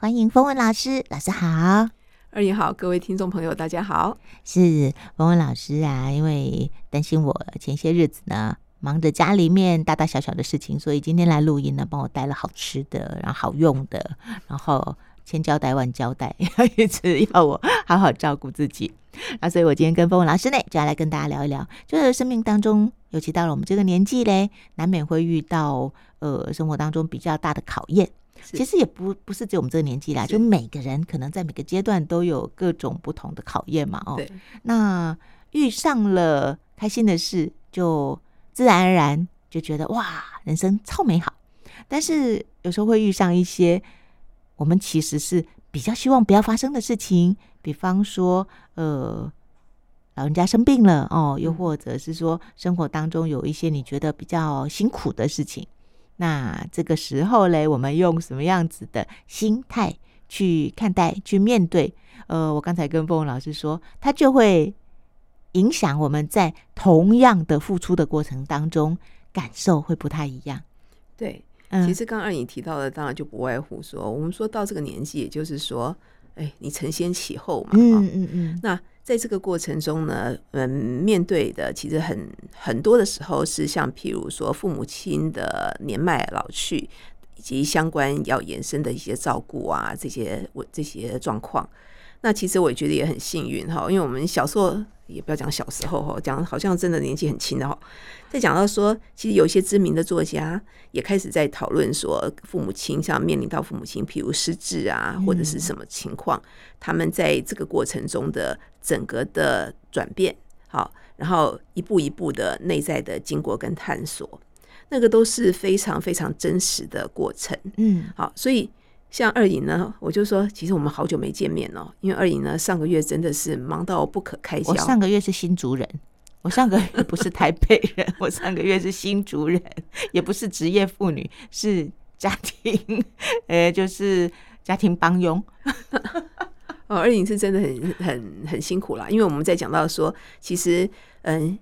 欢迎风文老师，老师好。二姨好，各位听众朋友，大家好。是风文老师啊，因为担心我前些日子呢，忙着家里面大大小小的事情，所以今天来录音呢，帮我带了好吃的，然后好用的，然后千交代万交代，一直要我好好照顾自己。那所以我今天跟风文老师呢，就要来跟大家聊一聊，就是生命当中，尤其到了我们这个年纪嘞，难免会遇到呃生活当中比较大的考验。其实也不不是只有我们这个年纪啦，就每个人可能在每个阶段都有各种不同的考验嘛。哦，对。那遇上了开心的事，就自然而然就觉得哇，人生超美好。但是有时候会遇上一些我们其实是比较希望不要发生的事情，比方说呃，老人家生病了哦，又或者是说生活当中有一些你觉得比较辛苦的事情。那这个时候嘞，我们用什么样子的心态去看待、去面对？呃，我刚才跟凤文老师说，他就会影响我们在同样的付出的过程当中，感受会不太一样。对，嗯，其实刚刚你提到的，当然就不外乎说，我们说到这个年纪，也就是说，哎，你承先启后嘛，嗯嗯嗯，那。在这个过程中呢，嗯，面对的其实很很多的时候是像譬如说父母亲的年迈老去，以及相关要延伸的一些照顾啊，这些我这些状况。那其实我觉得也很幸运哈，因为我们小时候也不要讲小时候哈，讲好像真的年纪很轻的哈。再讲到说，其实有一些知名的作家也开始在讨论说，父母亲像面临到父母亲，譬如失智啊，或者是什么情况，他们在这个过程中的整个的转变，好，然后一步一步的内在的经过跟探索，那个都是非常非常真实的过程。嗯，好，所以。像二颖呢，我就说，其实我们好久没见面了，因为二颖呢上个月真的是忙到不可开交。我上个月是新竹人，我上个月不是台北人，我上个月是新竹人，也不是职业妇女，是家庭，呃，就是家庭帮佣。哦，二颖是真的很很很辛苦啦，因为我们在讲到说，其实嗯，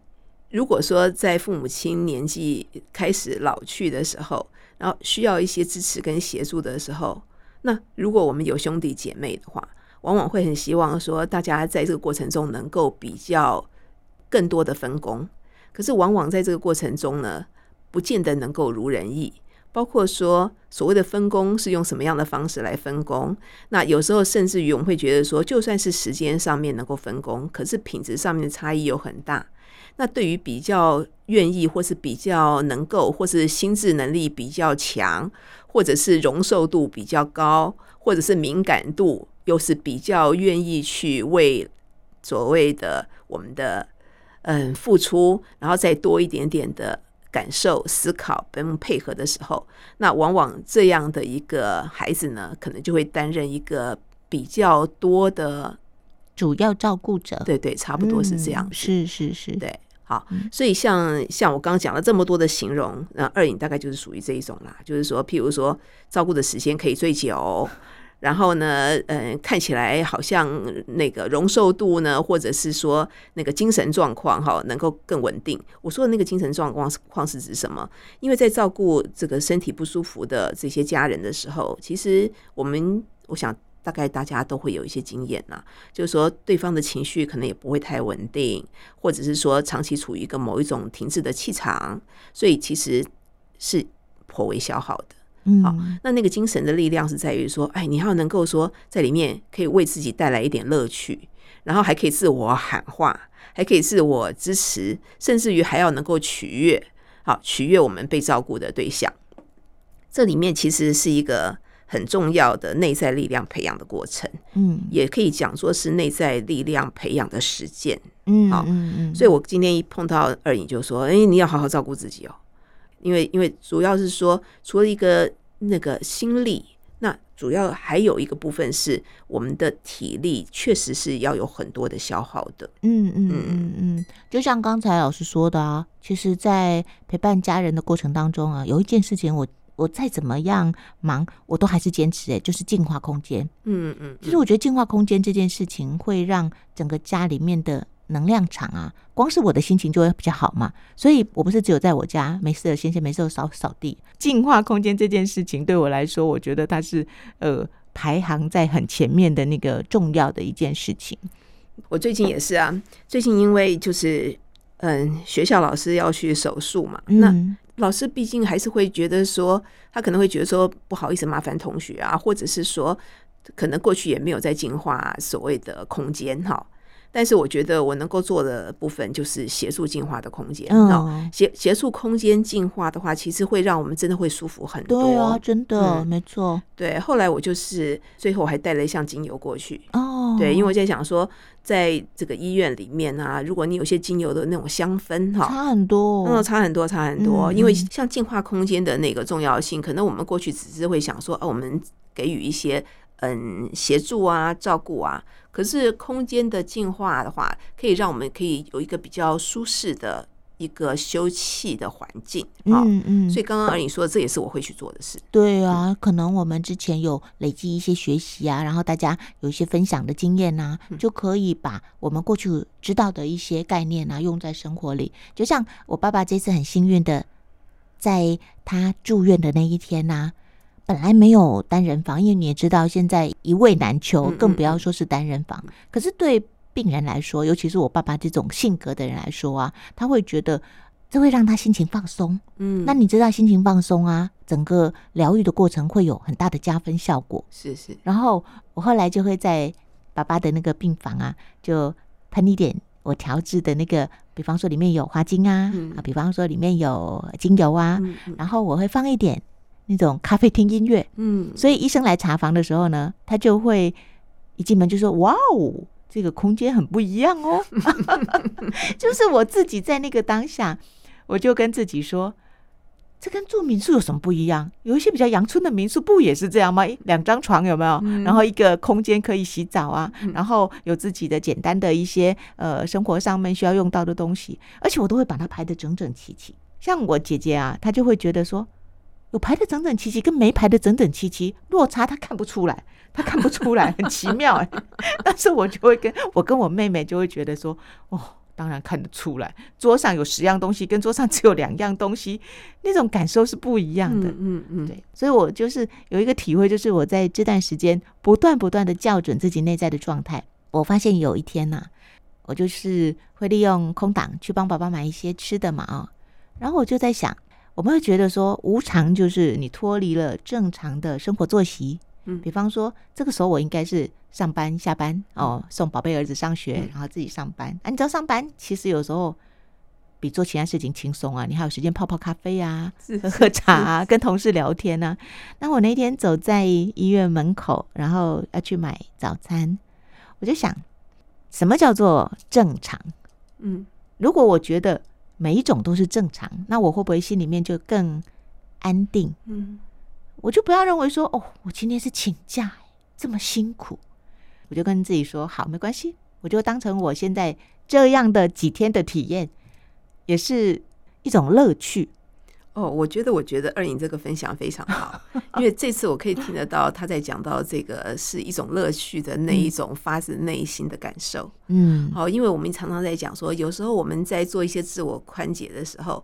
如果说在父母亲年纪开始老去的时候，然后需要一些支持跟协助的时候。那如果我们有兄弟姐妹的话，往往会很希望说，大家在这个过程中能够比较更多的分工。可是往往在这个过程中呢，不见得能够如人意。包括说所谓的分工是用什么样的方式来分工？那有时候甚至于我们会觉得说，就算是时间上面能够分工，可是品质上面的差异又很大。那对于比较愿意，或是比较能够，或是心智能力比较强，或者是容受度比较高，或者是敏感度又是比较愿意去为所谓的我们的嗯付出，然后再多一点点的感受、思考跟配合的时候，那往往这样的一个孩子呢，可能就会担任一个比较多的主要照顾者。对对，差不多是这样子。是是是，对。好，所以像像我刚刚讲了这么多的形容，那二影大概就是属于这一种啦，就是说，譬如说照顾的时间可以最久，然后呢，嗯，看起来好像那个容受度呢，或者是说那个精神状况哈，能够更稳定。我说的那个精神状况况是指什么？因为在照顾这个身体不舒服的这些家人的时候，其实我们我想。大概大家都会有一些经验呐，就是说对方的情绪可能也不会太稳定，或者是说长期处于一个某一种停滞的气场，所以其实是颇为消耗的。嗯，好，那那个精神的力量是在于说，哎，你要能够说在里面可以为自己带来一点乐趣，然后还可以自我喊话，还可以自我支持，甚至于还要能够取悦，好，取悦我们被照顾的对象。这里面其实是一个。很重要的内在力量培养的过程，嗯，也可以讲说是内在力量培养的实践，嗯，好，嗯嗯，所以我今天一碰到二颖就说，哎，你要好好照顾自己哦，因为因为主要是说，除了一个那个心力，那主要还有一个部分是我们的体力，确实是要有很多的消耗的，嗯嗯。嗯嗯，就像刚才老师说的啊，其实，在陪伴家人的过程当中啊，有一件事情我。我再怎么样忙，我都还是坚持哎，就是净化空间。嗯嗯，其实我觉得净化空间这件事情会让整个家里面的能量场啊，光是我的心情就会比较好嘛。所以我不是只有在我家没事的，闲闲没事扫扫地，净化空间这件事情对我来说，我觉得它是呃排行在很前面的那个重要的一件事情。我最近也是啊，最近因为就是嗯，学校老师要去手术嘛，嗯、那老师毕竟还是会觉得说，他可能会觉得说不好意思麻烦同学啊，或者是说可能过去也没有在进化所谓的空间哈。但是我觉得我能够做的部分就是协助进化的空间，嗯，协协助空间进化的话，其实会让我们真的会舒服很多。对啊，真的，嗯、没错。对，后来我就是最后还带了一箱精油过去。哦，对，因为我在想说，在这个医院里面啊，如果你有些精油的那种香氛哈，差很多，嗯，差很多，差很多。嗯、因为像净化空间的那个重要性，可能我们过去只是会想说，哦，我们给予一些。嗯，协助啊，照顾啊，可是空间的净化的话，可以让我们可以有一个比较舒适的一个休憩的环境。嗯嗯，所以刚刚而你说，这也是我会去做的事。对啊，可能我们之前有累积一些学习啊，然后大家有一些分享的经验呐、啊，就可以把我们过去知道的一些概念啊，用在生活里。就像我爸爸这次很幸运的，在他住院的那一天呐、啊。本来没有单人房，因为你也知道，现在一位难求，更不要说是单人房。可是对病人来说，尤其是我爸爸这种性格的人来说啊，他会觉得这会让他心情放松。嗯，那你知道心情放松啊，整个疗愈的过程会有很大的加分效果。是是。然后我后来就会在爸爸的那个病房啊，就喷一点我调制的那个，比方说里面有花精啊，啊，比方说里面有精油啊，然后我会放一点。那种咖啡厅音乐，嗯，所以医生来查房的时候呢，他就会一进门就说：“哇哦，这个空间很不一样哦。” 就是我自己在那个当下，我就跟自己说：“这跟住民宿有什么不一样？有一些比较阳春的民宿不也是这样吗？两张床有没有？然后一个空间可以洗澡啊，然后有自己的简单的一些呃生活上面需要用到的东西，而且我都会把它排得整整齐齐。像我姐姐啊，她就会觉得说。”有排的整整齐齐，跟没排的整整齐齐落差，他看不出来，他看不出来，很奇妙哎。但是我就会跟我跟我妹妹就会觉得说，哦，当然看得出来，桌上有十样东西，跟桌上只有两样东西，那种感受是不一样的。嗯嗯，对。所以我就是有一个体会，就是我在这段时间不断不断的校准自己内在的状态。我发现有一天呐，我就是会利用空档去帮爸爸买一些吃的嘛啊，然后我就在想。我们会觉得说，无常就是你脱离了正常的生活作息。嗯，比方说，这个时候我应该是上班下班哦，送宝贝儿子上学，然后自己上班。啊，你知道上班其实有时候比做其他事情轻松啊，你还有时间泡泡咖啡啊，喝喝茶啊，跟同事聊天啊。那我那天走在医院门口，然后要去买早餐，我就想，什么叫做正常？嗯，如果我觉得。每一种都是正常，那我会不会心里面就更安定？嗯，我就不要认为说，哦，我今天是请假，这么辛苦，我就跟自己说，好，没关系，我就当成我现在这样的几天的体验，也是一种乐趣。哦，我觉得，我觉得二颖这个分享非常好，因为这次我可以听得到他在讲到这个是一种乐趣的那一种发自内心的感受。嗯，好，因为我们常常在讲说，有时候我们在做一些自我宽解的时候，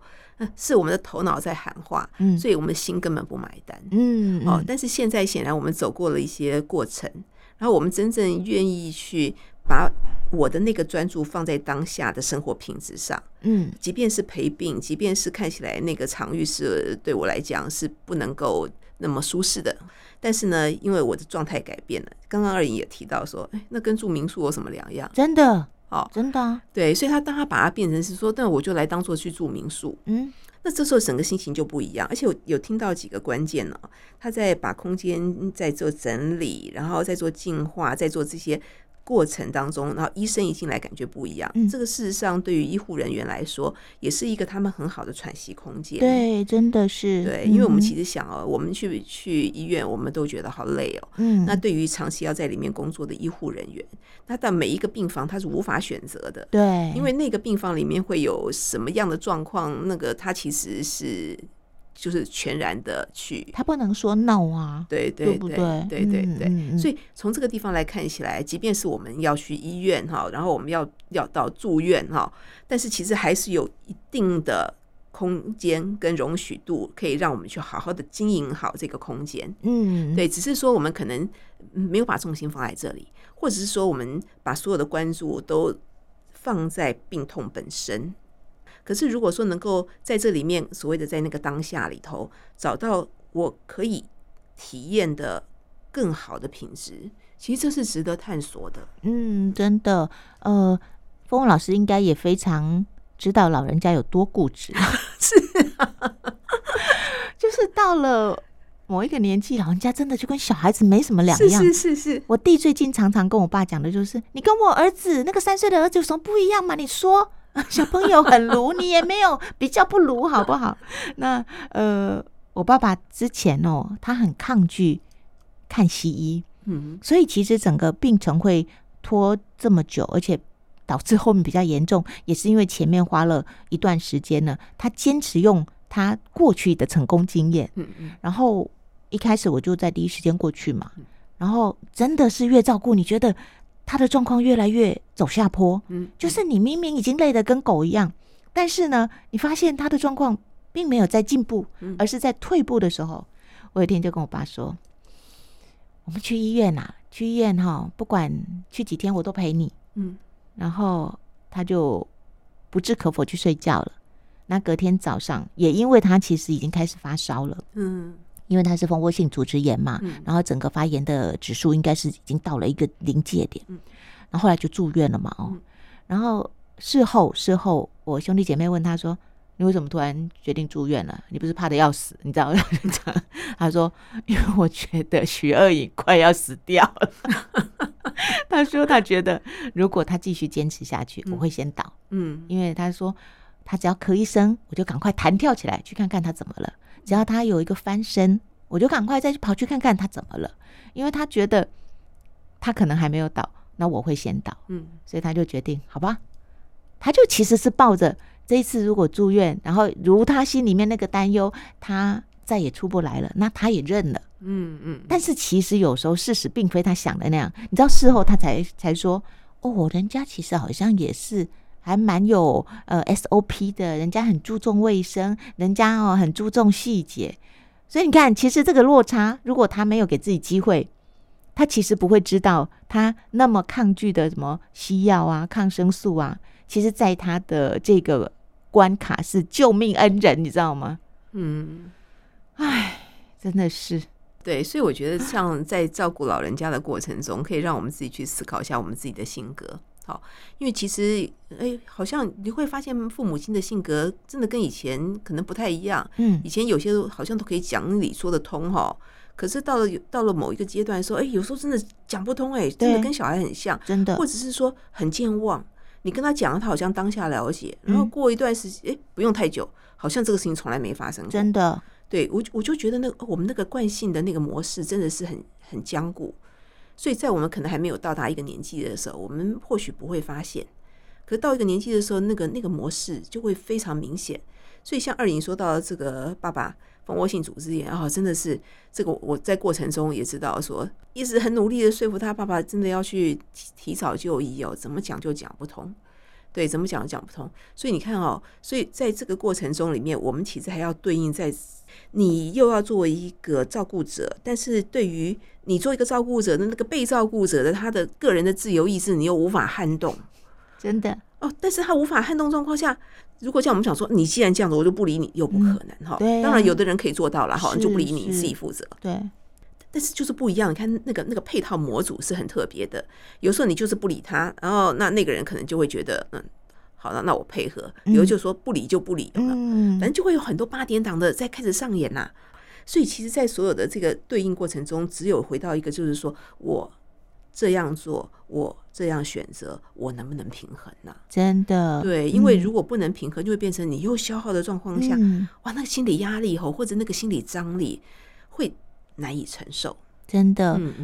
是我们的头脑在喊话，嗯，所以我们的心根本不买单。嗯，哦，但是现在显然我们走过了一些过程，然后我们真正愿意去把。我的那个专注放在当下的生活品质上，嗯，即便是陪病，即便是看起来那个场域是对我来讲是不能够那么舒适的，但是呢，因为我的状态改变了。刚刚二颖也提到说，哎，那跟住民宿有什么两样？真的，哦，真的，对，所以他当他把它变成是说，那我就来当做去住民宿，嗯，那这时候整个心情就不一样，而且我有听到几个关键呢，他在把空间在做整理，然后在做净化，在做这些。过程当中，然后医生一进来感觉不一样。嗯，这个事实上对于医护人员来说，也是一个他们很好的喘息空间。对，真的是。对，因为我们其实想哦，我们去去医院，我们都觉得好累哦。嗯。那对于长期要在里面工作的医护人员，那到每一个病房他是无法选择的。对。因为那个病房里面会有什么样的状况，那个他其实是。就是全然的去，他不能说 no 啊，对对对对对对，所以从这个地方来看起来，即便是我们要去医院哈，然后我们要要到住院哈，但是其实还是有一定的空间跟容许度，可以让我们去好好的经营好这个空间。嗯，对，只是说我们可能没有把重心放在这里，或者是说我们把所有的关注都放在病痛本身。可是如果说能够在这里面所谓的在那个当下里头找到我可以体验的更好的品质，其实这是值得探索的。嗯，真的，呃，凤凤老师应该也非常。知道老人家有多固执，是啊，就是到了某一个年纪，老人家真的就跟小孩子没什么两样。是是是是。我弟最近常常跟我爸讲的就是：“你跟我儿子那个三岁的儿子有什么不一样吗？你说 小朋友很卢，你也没有比较不卢，好不好？” 那呃，我爸爸之前哦，他很抗拒看西医，嗯，所以其实整个病程会拖这么久，而且。导致后面比较严重，也是因为前面花了一段时间呢。他坚持用他过去的成功经验，嗯嗯，然后一开始我就在第一时间过去嘛，然后真的是越照顾，你觉得他的状况越来越走下坡，嗯，就是你明明已经累得跟狗一样，但是呢，你发现他的状况并没有在进步，而是在退步的时候，我有一天就跟我爸说：“我们去医院啊，去医院哈，不管去几天，我都陪你。”嗯。然后他就不置可否去睡觉了。那隔天早上，也因为他其实已经开始发烧了，嗯，因为他是蜂窝性组织炎嘛，然后整个发炎的指数应该是已经到了一个临界点，然后后来就住院了嘛，哦，然后事后事后，我兄弟姐妹问他说：“你为什么突然决定住院了？你不是怕的要死？你知道吗？”他说：“因为我觉得徐二颖快要死掉了。”他说：“他觉得如果他继续坚持下去，我会先倒。嗯，因为他说他只要咳一声，我就赶快弹跳起来去看看他怎么了。只要他有一个翻身，我就赶快再去跑去看看他怎么了。因为他觉得他可能还没有倒，那我会先倒。嗯，所以他就决定好吧。他就其实是抱着这一次如果住院，然后如他心里面那个担忧，他再也出不来了，那他也认了。”嗯嗯，但是其实有时候事实并非他想的那样，你知道事后他才才说，哦，人家其实好像也是还蛮有呃 SOP 的，人家很注重卫生，人家哦很注重细节，所以你看，其实这个落差，如果他没有给自己机会，他其实不会知道他那么抗拒的什么西药啊、抗生素啊，其实在他的这个关卡是救命恩人，你知道吗？嗯，唉，真的是。对，所以我觉得像在照顾老人家的过程中，可以让我们自己去思考一下我们自己的性格。好，因为其实哎，好像你会发现父母亲的性格真的跟以前可能不太一样。嗯，以前有些好像都可以讲理说得通哈，可是到了到了某一个阶段说，哎，有时候真的讲不通，哎，真的跟小孩很像，真的，或者是说很健忘。你跟他讲，他好像当下了解，然后过一段时间，哎，不用太久，好像这个事情从来没发生过，真的。对我，我就觉得那个我们那个惯性的那个模式真的是很很僵固，所以在我们可能还没有到达一个年纪的时候，我们或许不会发现，可到一个年纪的时候，那个那个模式就会非常明显。所以像二颖说到这个爸爸蜂窝性组织炎啊，真的是这个我在过程中也知道说，一直很努力的说服他爸爸真的要去提早就医哦，怎么讲就讲不通。对，怎么讲都讲不通。所以你看哦，所以在这个过程中里面，我们其实还要对应在你又要作为一个照顾者，但是对于你做一个照顾者的那个被照顾者的他的个人的自由意志，你又无法撼动，真的哦。但是他无法撼动状况下，如果像我们想说，你既然这样子，我就不理你，又不可能哈。对，当然有的人可以做到了哈，就不理你，自己负责。对。但是就是不一样，你看那个那个配套模组是很特别的。有时候你就是不理他，然后那那个人可能就会觉得，嗯，好了，那我配合。有的就说不理就不理了，反正就会有很多八点档的在开始上演呐。所以其实，在所有的这个对应过程中，只有回到一个，就是说我这样做，我这样选择，我能不能平衡呢？真的，对，因为如果不能平衡，就会变成你又消耗的状况下，哇，那个心理压力吼，或者那个心理张力会。难以承受，真的。